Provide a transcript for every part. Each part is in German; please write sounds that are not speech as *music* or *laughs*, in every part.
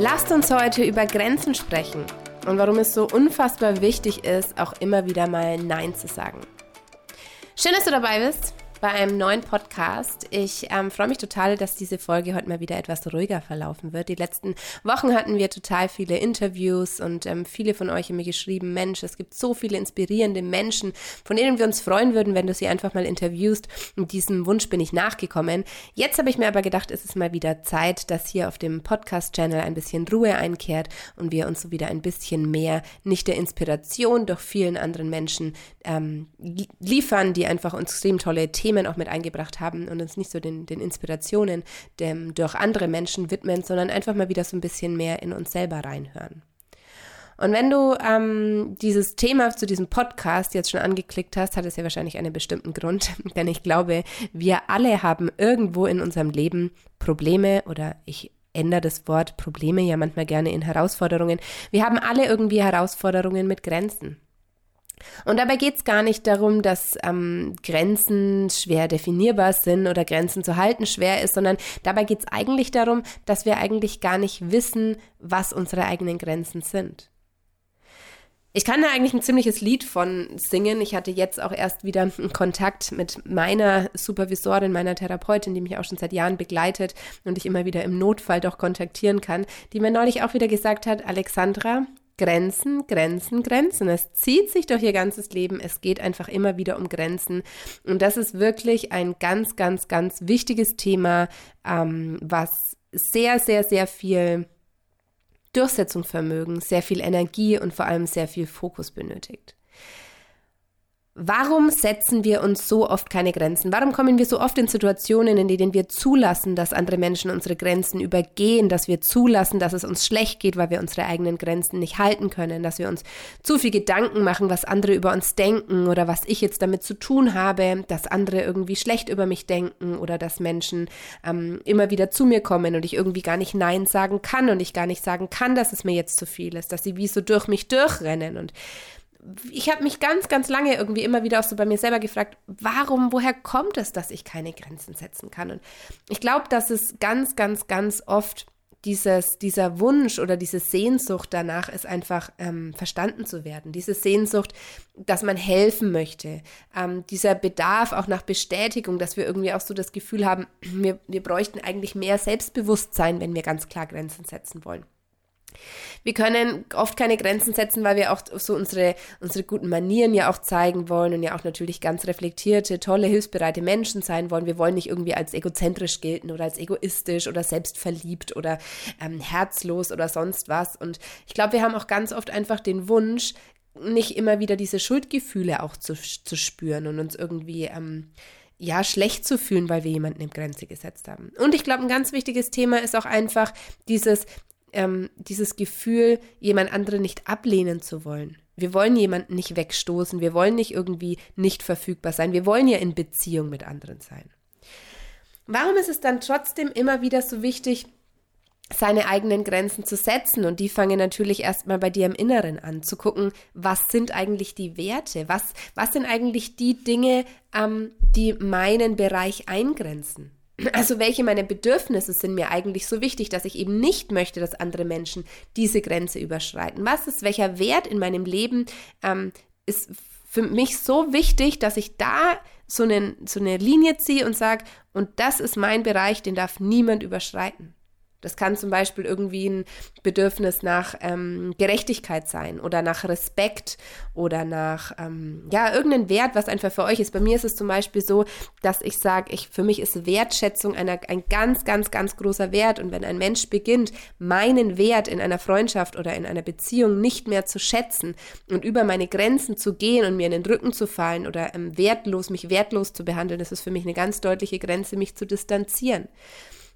Lasst uns heute über Grenzen sprechen und warum es so unfassbar wichtig ist, auch immer wieder mal Nein zu sagen. Schön, dass du dabei bist bei einem neuen Podcast. Ich ähm, freue mich total, dass diese Folge heute mal wieder etwas ruhiger verlaufen wird. Die letzten Wochen hatten wir total viele Interviews und ähm, viele von euch haben mir geschrieben, Mensch, es gibt so viele inspirierende Menschen, von denen wir uns freuen würden, wenn du sie einfach mal interviewst. Und diesem Wunsch bin ich nachgekommen. Jetzt habe ich mir aber gedacht, es ist mal wieder Zeit, dass hier auf dem Podcast-Channel ein bisschen Ruhe einkehrt und wir uns so wieder ein bisschen mehr nicht der Inspiration durch vielen anderen Menschen ähm, liefern, die einfach uns extrem tolle Themen Themen auch mit eingebracht haben und uns nicht so den, den Inspirationen dem, durch andere Menschen widmen, sondern einfach mal wieder so ein bisschen mehr in uns selber reinhören. Und wenn du ähm, dieses Thema zu diesem Podcast jetzt schon angeklickt hast, hat es ja wahrscheinlich einen bestimmten Grund. *laughs* Denn ich glaube, wir alle haben irgendwo in unserem Leben Probleme oder ich ändere das Wort Probleme ja manchmal gerne in Herausforderungen. Wir haben alle irgendwie Herausforderungen mit Grenzen. Und dabei geht es gar nicht darum, dass ähm, Grenzen schwer definierbar sind oder Grenzen zu halten schwer ist, sondern dabei geht es eigentlich darum, dass wir eigentlich gar nicht wissen, was unsere eigenen Grenzen sind. Ich kann da eigentlich ein ziemliches Lied von singen. Ich hatte jetzt auch erst wieder Kontakt mit meiner Supervisorin, meiner Therapeutin, die mich auch schon seit Jahren begleitet und ich immer wieder im Notfall doch kontaktieren kann, die mir neulich auch wieder gesagt hat, Alexandra, Grenzen, Grenzen, Grenzen. Es zieht sich durch ihr ganzes Leben. Es geht einfach immer wieder um Grenzen. Und das ist wirklich ein ganz, ganz, ganz wichtiges Thema, ähm, was sehr, sehr, sehr viel Durchsetzungsvermögen, sehr viel Energie und vor allem sehr viel Fokus benötigt. Warum setzen wir uns so oft keine Grenzen? Warum kommen wir so oft in Situationen, in denen wir zulassen, dass andere Menschen unsere Grenzen übergehen, dass wir zulassen, dass es uns schlecht geht, weil wir unsere eigenen Grenzen nicht halten können, dass wir uns zu viel Gedanken machen, was andere über uns denken oder was ich jetzt damit zu tun habe, dass andere irgendwie schlecht über mich denken oder dass Menschen ähm, immer wieder zu mir kommen und ich irgendwie gar nicht Nein sagen kann und ich gar nicht sagen kann, dass es mir jetzt zu viel ist, dass sie wie so durch mich durchrennen und ich habe mich ganz, ganz lange irgendwie immer wieder auch so bei mir selber gefragt, warum, woher kommt es, dass ich keine Grenzen setzen kann? Und ich glaube, dass es ganz, ganz, ganz oft dieses, dieser Wunsch oder diese Sehnsucht danach ist einfach ähm, verstanden zu werden. Diese Sehnsucht, dass man helfen möchte. Ähm, dieser Bedarf auch nach Bestätigung, dass wir irgendwie auch so das Gefühl haben, wir, wir bräuchten eigentlich mehr Selbstbewusstsein, wenn wir ganz klar Grenzen setzen wollen. Wir können oft keine Grenzen setzen, weil wir auch so unsere, unsere guten Manieren ja auch zeigen wollen und ja auch natürlich ganz reflektierte, tolle, hilfsbereite Menschen sein wollen. Wir wollen nicht irgendwie als egozentrisch gelten oder als egoistisch oder selbstverliebt oder ähm, herzlos oder sonst was. Und ich glaube, wir haben auch ganz oft einfach den Wunsch, nicht immer wieder diese Schuldgefühle auch zu, zu spüren und uns irgendwie ähm, ja, schlecht zu fühlen, weil wir jemanden im Grenze gesetzt haben. Und ich glaube, ein ganz wichtiges Thema ist auch einfach dieses, ähm, dieses Gefühl, jemand anderen nicht ablehnen zu wollen. Wir wollen jemanden nicht wegstoßen, wir wollen nicht irgendwie nicht verfügbar sein, wir wollen ja in Beziehung mit anderen sein. Warum ist es dann trotzdem immer wieder so wichtig, seine eigenen Grenzen zu setzen. Und die fangen natürlich erstmal bei dir im Inneren an, zu gucken, was sind eigentlich die Werte? Was, was sind eigentlich die Dinge, ähm, die meinen Bereich eingrenzen? Also welche meiner Bedürfnisse sind mir eigentlich so wichtig, dass ich eben nicht möchte, dass andere Menschen diese Grenze überschreiten? Was ist, welcher Wert in meinem Leben ähm, ist für mich so wichtig, dass ich da so, einen, so eine Linie ziehe und sage, und das ist mein Bereich, den darf niemand überschreiten. Das kann zum Beispiel irgendwie ein Bedürfnis nach ähm, Gerechtigkeit sein oder nach Respekt oder nach, ähm, ja, irgendein Wert, was einfach für euch ist. Bei mir ist es zum Beispiel so, dass ich sage, ich, für mich ist Wertschätzung einer, ein ganz, ganz, ganz großer Wert. Und wenn ein Mensch beginnt, meinen Wert in einer Freundschaft oder in einer Beziehung nicht mehr zu schätzen und über meine Grenzen zu gehen und mir in den Rücken zu fallen oder ähm, wertlos, mich wertlos zu behandeln, das ist für mich eine ganz deutliche Grenze, mich zu distanzieren.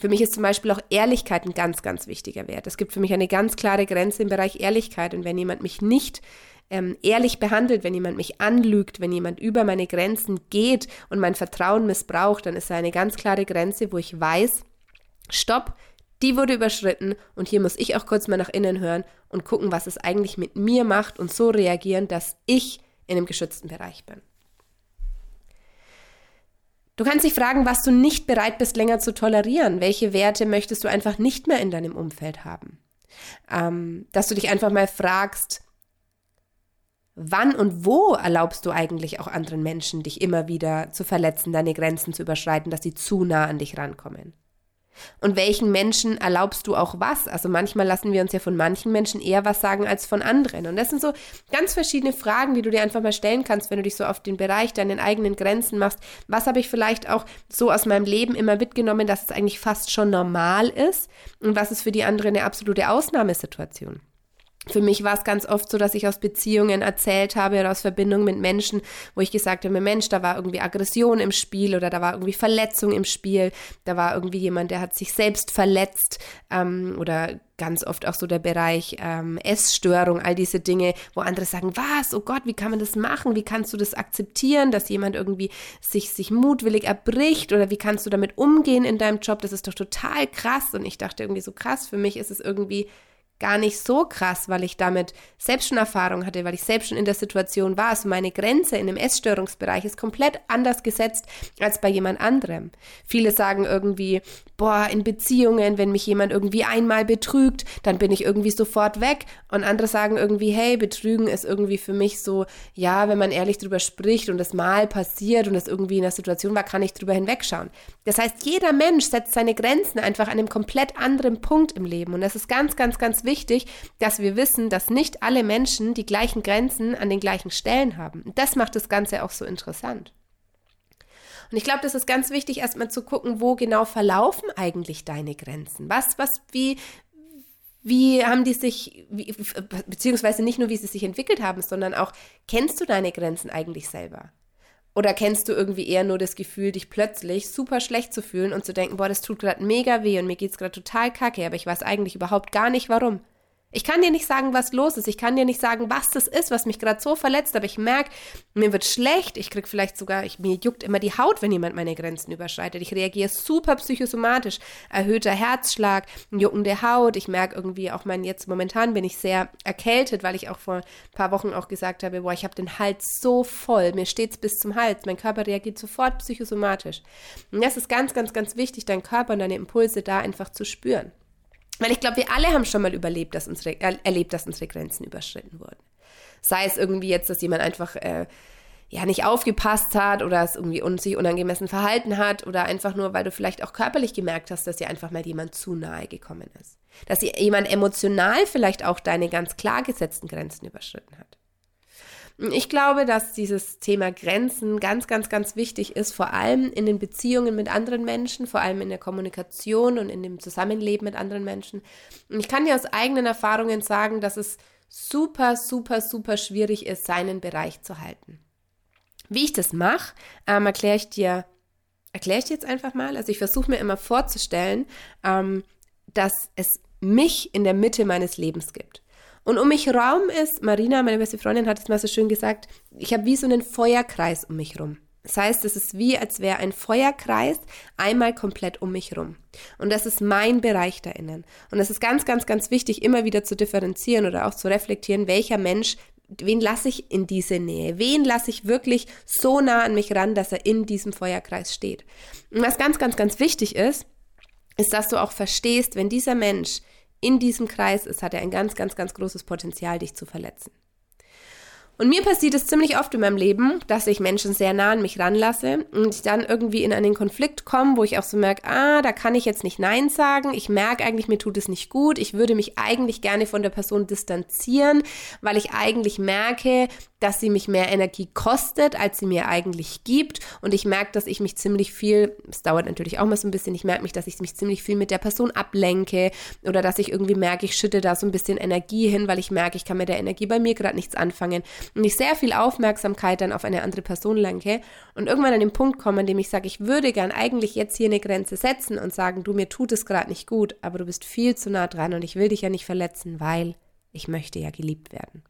Für mich ist zum Beispiel auch Ehrlichkeit ein ganz, ganz wichtiger Wert. Es gibt für mich eine ganz klare Grenze im Bereich Ehrlichkeit. Und wenn jemand mich nicht ähm, ehrlich behandelt, wenn jemand mich anlügt, wenn jemand über meine Grenzen geht und mein Vertrauen missbraucht, dann ist da eine ganz klare Grenze, wo ich weiß, stopp, die wurde überschritten und hier muss ich auch kurz mal nach innen hören und gucken, was es eigentlich mit mir macht und so reagieren, dass ich in einem geschützten Bereich bin. Du kannst dich fragen, was du nicht bereit bist, länger zu tolerieren. Welche Werte möchtest du einfach nicht mehr in deinem Umfeld haben? Ähm, dass du dich einfach mal fragst, wann und wo erlaubst du eigentlich auch anderen Menschen, dich immer wieder zu verletzen, deine Grenzen zu überschreiten, dass sie zu nah an dich rankommen? Und welchen Menschen erlaubst du auch was? Also manchmal lassen wir uns ja von manchen Menschen eher was sagen als von anderen. Und das sind so ganz verschiedene Fragen, die du dir einfach mal stellen kannst, wenn du dich so auf den Bereich deinen eigenen Grenzen machst. Was habe ich vielleicht auch so aus meinem Leben immer mitgenommen, dass es eigentlich fast schon normal ist? Und was ist für die andere eine absolute Ausnahmesituation? Für mich war es ganz oft so, dass ich aus Beziehungen erzählt habe oder aus Verbindungen mit Menschen, wo ich gesagt habe, Mensch, da war irgendwie Aggression im Spiel oder da war irgendwie Verletzung im Spiel, da war irgendwie jemand, der hat sich selbst verletzt ähm, oder ganz oft auch so der Bereich ähm, Essstörung, all diese Dinge, wo andere sagen, was, oh Gott, wie kann man das machen? Wie kannst du das akzeptieren, dass jemand irgendwie sich, sich mutwillig erbricht oder wie kannst du damit umgehen in deinem Job? Das ist doch total krass. Und ich dachte irgendwie so krass, für mich ist es irgendwie gar nicht so krass, weil ich damit selbst schon Erfahrung hatte, weil ich selbst schon in der Situation war. Also meine Grenze in dem Essstörungsbereich ist komplett anders gesetzt als bei jemand anderem. Viele sagen irgendwie, boah, in Beziehungen, wenn mich jemand irgendwie einmal betrügt, dann bin ich irgendwie sofort weg. Und andere sagen irgendwie, hey, Betrügen ist irgendwie für mich so, ja, wenn man ehrlich drüber spricht und das mal passiert und das irgendwie in der Situation war, kann ich drüber hinwegschauen. Das heißt, jeder Mensch setzt seine Grenzen einfach an einem komplett anderen Punkt im Leben. Und das ist ganz, ganz, ganz wichtig, dass wir wissen, dass nicht alle Menschen die gleichen Grenzen an den gleichen Stellen haben. Das macht das Ganze auch so interessant. Und ich glaube, das ist ganz wichtig, erstmal zu gucken, wo genau verlaufen eigentlich deine Grenzen? Was, was, wie, wie haben die sich, wie, beziehungsweise nicht nur, wie sie sich entwickelt haben, sondern auch, kennst du deine Grenzen eigentlich selber? Oder kennst du irgendwie eher nur das Gefühl, dich plötzlich super schlecht zu fühlen und zu denken, boah, das tut gerade mega weh und mir geht's gerade total kacke, aber ich weiß eigentlich überhaupt gar nicht warum. Ich kann dir nicht sagen, was los ist. Ich kann dir nicht sagen, was das ist, was mich gerade so verletzt. Aber ich merke, mir wird schlecht. Ich krieg vielleicht sogar, ich, mir juckt immer die Haut, wenn jemand meine Grenzen überschreitet. Ich reagiere super psychosomatisch. Erhöhter Herzschlag, juckende Haut. Ich merke irgendwie auch mein, jetzt momentan bin ich sehr erkältet, weil ich auch vor ein paar Wochen auch gesagt habe, boah, ich habe den Hals so voll. Mir steht's bis zum Hals. Mein Körper reagiert sofort psychosomatisch. Und das ist ganz, ganz, ganz wichtig, deinen Körper und deine Impulse da einfach zu spüren. Weil ich glaube, wir alle haben schon mal überlebt, dass unsere, erlebt, dass unsere Grenzen überschritten wurden. Sei es irgendwie jetzt, dass jemand einfach äh, ja nicht aufgepasst hat oder es irgendwie un sich unangemessen verhalten hat oder einfach nur, weil du vielleicht auch körperlich gemerkt hast, dass dir einfach mal jemand zu nahe gekommen ist. Dass jemand emotional vielleicht auch deine ganz klar gesetzten Grenzen überschritten hat. Ich glaube, dass dieses Thema Grenzen ganz, ganz, ganz wichtig ist, vor allem in den Beziehungen mit anderen Menschen, vor allem in der Kommunikation und in dem Zusammenleben mit anderen Menschen. Und ich kann dir aus eigenen Erfahrungen sagen, dass es super, super, super schwierig ist, seinen Bereich zu halten. Wie ich das mache, ähm, erkläre ich dir, erkläre ich dir jetzt einfach mal. Also ich versuche mir immer vorzustellen, ähm, dass es mich in der Mitte meines Lebens gibt. Und um mich Raum ist, Marina, meine beste Freundin, hat es mal so schön gesagt, ich habe wie so einen Feuerkreis um mich rum. Das heißt, es ist wie, als wäre ein Feuerkreis einmal komplett um mich rum. Und das ist mein Bereich da innen. Und es ist ganz, ganz, ganz wichtig, immer wieder zu differenzieren oder auch zu reflektieren, welcher Mensch, wen lasse ich in diese Nähe? Wen lasse ich wirklich so nah an mich ran, dass er in diesem Feuerkreis steht? Und was ganz, ganz, ganz wichtig ist, ist, dass du auch verstehst, wenn dieser Mensch in diesem Kreis ist, hat er ein ganz, ganz, ganz großes Potenzial, dich zu verletzen. Und mir passiert es ziemlich oft in meinem Leben, dass ich Menschen sehr nah an mich ranlasse und ich dann irgendwie in einen Konflikt komme, wo ich auch so merke, ah, da kann ich jetzt nicht Nein sagen. Ich merke eigentlich, mir tut es nicht gut. Ich würde mich eigentlich gerne von der Person distanzieren, weil ich eigentlich merke, dass sie mich mehr Energie kostet, als sie mir eigentlich gibt. Und ich merke, dass ich mich ziemlich viel, es dauert natürlich auch mal so ein bisschen, ich merke mich, dass ich mich ziemlich viel mit der Person ablenke oder dass ich irgendwie merke, ich schütte da so ein bisschen Energie hin, weil ich merke, ich kann mit der Energie bei mir gerade nichts anfangen. Und ich sehr viel Aufmerksamkeit dann auf eine andere Person lenke und irgendwann an den Punkt komme, an dem ich sage, ich würde gern eigentlich jetzt hier eine Grenze setzen und sagen, du, mir tut es gerade nicht gut, aber du bist viel zu nah dran und ich will dich ja nicht verletzen, weil ich möchte ja geliebt werden.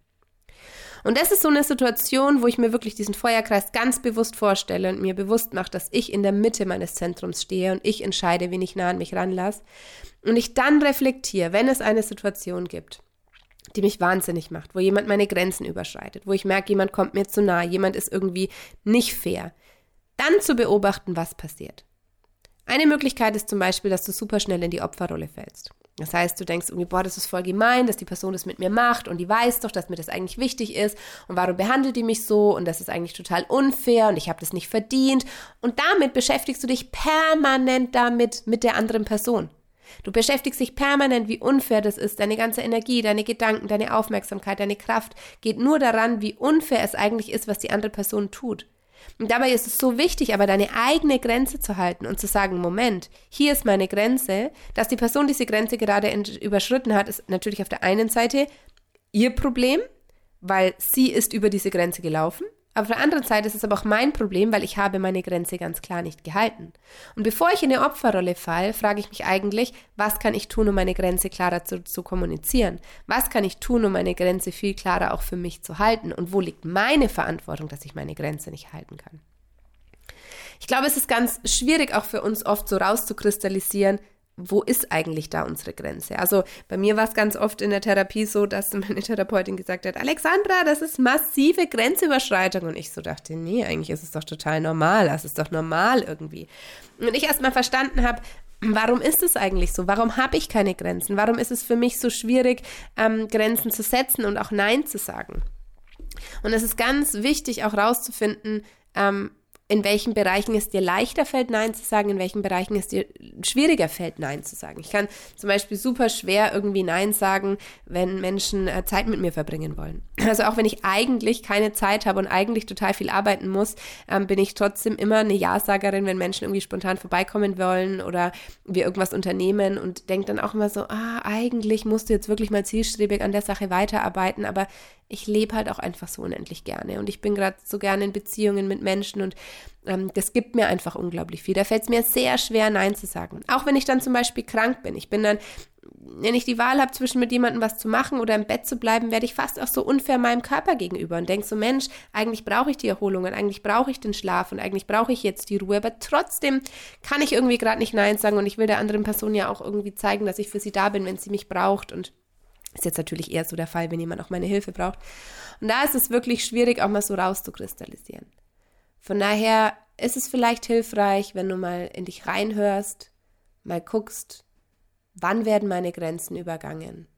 Und das ist so eine Situation, wo ich mir wirklich diesen Feuerkreis ganz bewusst vorstelle und mir bewusst mache, dass ich in der Mitte meines Zentrums stehe und ich entscheide, wen ich nah an mich ranlasse. Und ich dann reflektiere, wenn es eine Situation gibt, die mich wahnsinnig macht, wo jemand meine Grenzen überschreitet, wo ich merke, jemand kommt mir zu nah, jemand ist irgendwie nicht fair, dann zu beobachten, was passiert. Eine Möglichkeit ist zum Beispiel, dass du super schnell in die Opferrolle fällst. Das heißt, du denkst irgendwie, boah, das ist voll gemein, dass die Person das mit mir macht und die weiß doch, dass mir das eigentlich wichtig ist und warum behandelt die mich so und das ist eigentlich total unfair und ich habe das nicht verdient. Und damit beschäftigst du dich permanent damit mit der anderen Person. Du beschäftigst dich permanent, wie unfair das ist. Deine ganze Energie, deine Gedanken, deine Aufmerksamkeit, deine Kraft geht nur daran, wie unfair es eigentlich ist, was die andere Person tut. Und dabei ist es so wichtig, aber deine eigene Grenze zu halten und zu sagen, Moment, hier ist meine Grenze. Dass die Person diese Grenze gerade überschritten hat, ist natürlich auf der einen Seite ihr Problem, weil sie ist über diese Grenze gelaufen. Auf der anderen Seite ist es aber auch mein Problem, weil ich habe meine Grenze ganz klar nicht gehalten. Und bevor ich in eine Opferrolle falle, frage ich mich eigentlich, was kann ich tun, um meine Grenze klarer zu, zu kommunizieren? Was kann ich tun, um meine Grenze viel klarer auch für mich zu halten? Und wo liegt meine Verantwortung, dass ich meine Grenze nicht halten kann? Ich glaube, es ist ganz schwierig auch für uns oft so rauszukristallisieren, wo ist eigentlich da unsere Grenze? Also bei mir war es ganz oft in der Therapie so, dass meine Therapeutin gesagt hat, Alexandra, das ist massive Grenzüberschreitung. Und ich so dachte, nee, eigentlich ist es doch total normal, das ist doch normal irgendwie. Und ich erst mal verstanden habe, Warum ist es eigentlich so? Warum habe ich keine Grenzen? Warum ist es für mich so schwierig, ähm, Grenzen zu setzen und auch Nein zu sagen? Und es ist ganz wichtig, auch rauszufinden, ähm, in welchen Bereichen es dir leichter fällt, Nein zu sagen, in welchen Bereichen es dir schwieriger fällt, Nein zu sagen. Ich kann zum Beispiel super schwer irgendwie Nein sagen, wenn Menschen äh, Zeit mit mir verbringen wollen. *clears throat* Also auch wenn ich eigentlich keine Zeit habe und eigentlich total viel arbeiten muss, ähm, bin ich trotzdem immer eine Ja-Sagerin, wenn Menschen irgendwie spontan vorbeikommen wollen oder wir irgendwas unternehmen und denke dann auch immer so, ah, eigentlich musst du jetzt wirklich mal zielstrebig an der Sache weiterarbeiten, aber ich lebe halt auch einfach so unendlich gerne und ich bin gerade so gerne in Beziehungen mit Menschen und ähm, das gibt mir einfach unglaublich viel. Da fällt es mir sehr schwer, Nein zu sagen. Auch wenn ich dann zum Beispiel krank bin. Ich bin dann, wenn ich die Wahl habe, zwischen mit jemandem was zu machen oder im Bett zu bleiben, werde ich fast auch so unfair meinem Körper gegenüber und denke so, Mensch, eigentlich brauche ich die Erholung und eigentlich brauche ich den Schlaf und eigentlich brauche ich jetzt die Ruhe, aber trotzdem kann ich irgendwie gerade nicht Nein sagen und ich will der anderen Person ja auch irgendwie zeigen, dass ich für sie da bin, wenn sie mich braucht und ist jetzt natürlich eher so der Fall, wenn jemand auch meine Hilfe braucht. Und da ist es wirklich schwierig, auch mal so rauszukristallisieren. Von daher ist es vielleicht hilfreich, wenn du mal in dich reinhörst, mal guckst, wann werden meine Grenzen übergangen?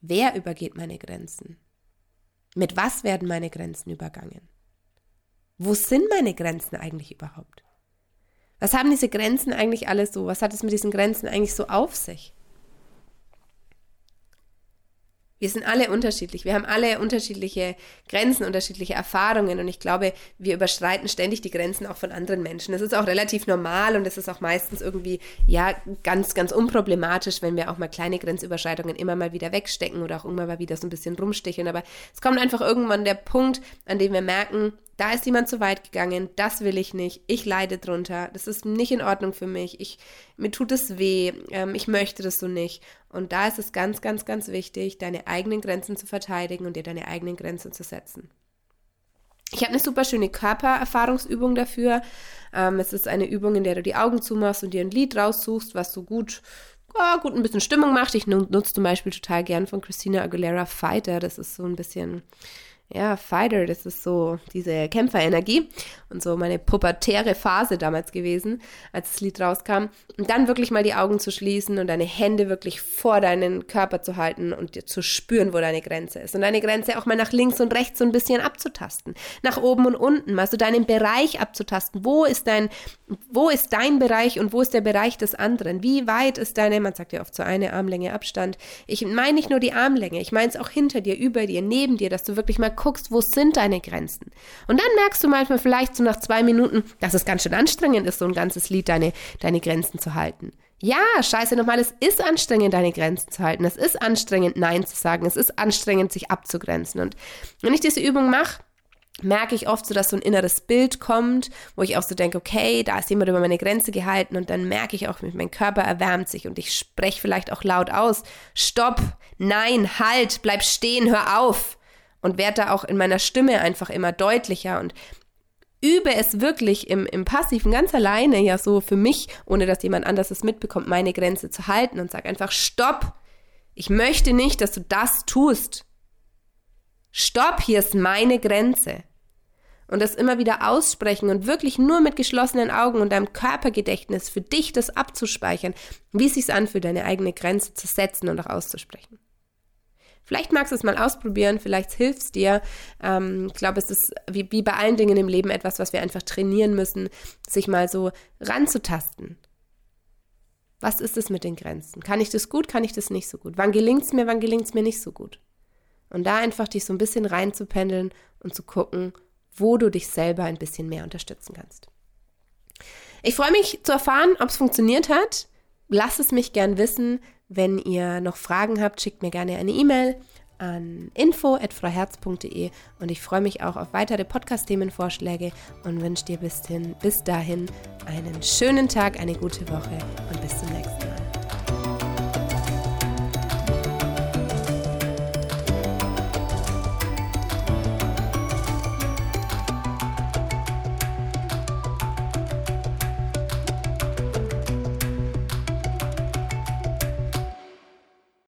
Wer übergeht meine Grenzen? Mit was werden meine Grenzen übergangen? Wo sind meine Grenzen eigentlich überhaupt? Was haben diese Grenzen eigentlich alles so? Was hat es mit diesen Grenzen eigentlich so auf sich? Wir sind alle unterschiedlich. Wir haben alle unterschiedliche Grenzen, unterschiedliche Erfahrungen. Und ich glaube, wir überschreiten ständig die Grenzen auch von anderen Menschen. Das ist auch relativ normal und das ist auch meistens irgendwie, ja, ganz, ganz unproblematisch, wenn wir auch mal kleine Grenzüberschreitungen immer mal wieder wegstecken oder auch immer mal wieder so ein bisschen rumsticheln. Aber es kommt einfach irgendwann der Punkt, an dem wir merken, da ist jemand zu weit gegangen, das will ich nicht, ich leide drunter, das ist nicht in Ordnung für mich, ich, mir tut es weh, ähm, ich möchte das so nicht. Und da ist es ganz, ganz, ganz wichtig, deine eigenen Grenzen zu verteidigen und dir deine eigenen Grenzen zu setzen. Ich habe eine super schöne Körpererfahrungsübung dafür. Ähm, es ist eine Übung, in der du die Augen zumachst und dir ein Lied raussuchst, was so gut, ja, gut ein bisschen Stimmung macht. Ich nutze zum Beispiel total gern von Christina Aguilera Fighter. Das ist so ein bisschen ja, Fighter, das ist so diese Kämpferenergie und so meine pubertäre Phase damals gewesen, als das Lied rauskam. Und dann wirklich mal die Augen zu schließen und deine Hände wirklich vor deinen Körper zu halten und dir zu spüren, wo deine Grenze ist. Und deine Grenze auch mal nach links und rechts so ein bisschen abzutasten. Nach oben und unten, mal so deinen Bereich abzutasten. Wo ist dein, wo ist dein Bereich und wo ist der Bereich des anderen? Wie weit ist deine, man sagt ja oft so eine Armlänge Abstand. Ich meine nicht nur die Armlänge, ich meine es auch hinter dir, über dir, neben dir, dass du wirklich mal guckst, wo sind deine Grenzen. Und dann merkst du manchmal vielleicht so nach zwei Minuten, dass es ganz schön anstrengend ist, so ein ganzes Lied deine, deine Grenzen zu halten. Ja, scheiße nochmal, es ist anstrengend, deine Grenzen zu halten. Es ist anstrengend, Nein zu sagen. Es ist anstrengend, sich abzugrenzen. Und wenn ich diese Übung mache, merke ich oft so, dass so ein inneres Bild kommt, wo ich auch so denke, okay, da ist jemand über meine Grenze gehalten und dann merke ich auch, mein Körper erwärmt sich und ich spreche vielleicht auch laut aus, stopp, nein, halt, bleib stehen, hör auf und werde da auch in meiner Stimme einfach immer deutlicher und übe es wirklich im, im Passiven ganz alleine, ja so für mich, ohne dass jemand anders es mitbekommt, meine Grenze zu halten und sag einfach, stopp, ich möchte nicht, dass du das tust. Stopp, hier ist meine Grenze. und das immer wieder aussprechen und wirklich nur mit geschlossenen Augen und deinem Körpergedächtnis für dich das abzuspeichern, wie es sich anfühlt, deine eigene Grenze zu setzen und auch auszusprechen. Vielleicht magst du es mal ausprobieren, vielleicht hilft es dir. Ähm, ich glaube, es ist wie, wie bei allen Dingen im Leben etwas, was wir einfach trainieren müssen, sich mal so ranzutasten. Was ist es mit den Grenzen? Kann ich das gut, kann ich das nicht so gut? Wann gelingt es mir, wann gelingt es mir nicht so gut? Und da einfach dich so ein bisschen reinzupendeln und zu gucken, wo du dich selber ein bisschen mehr unterstützen kannst. Ich freue mich zu erfahren, ob es funktioniert hat. Lass es mich gern wissen. Wenn ihr noch Fragen habt, schickt mir gerne eine E-Mail an info.frauherz.de und ich freue mich auch auf weitere Podcast-Themenvorschläge und wünsche dir bis, hin, bis dahin einen schönen Tag, eine gute Woche und bis zum nächsten Mal.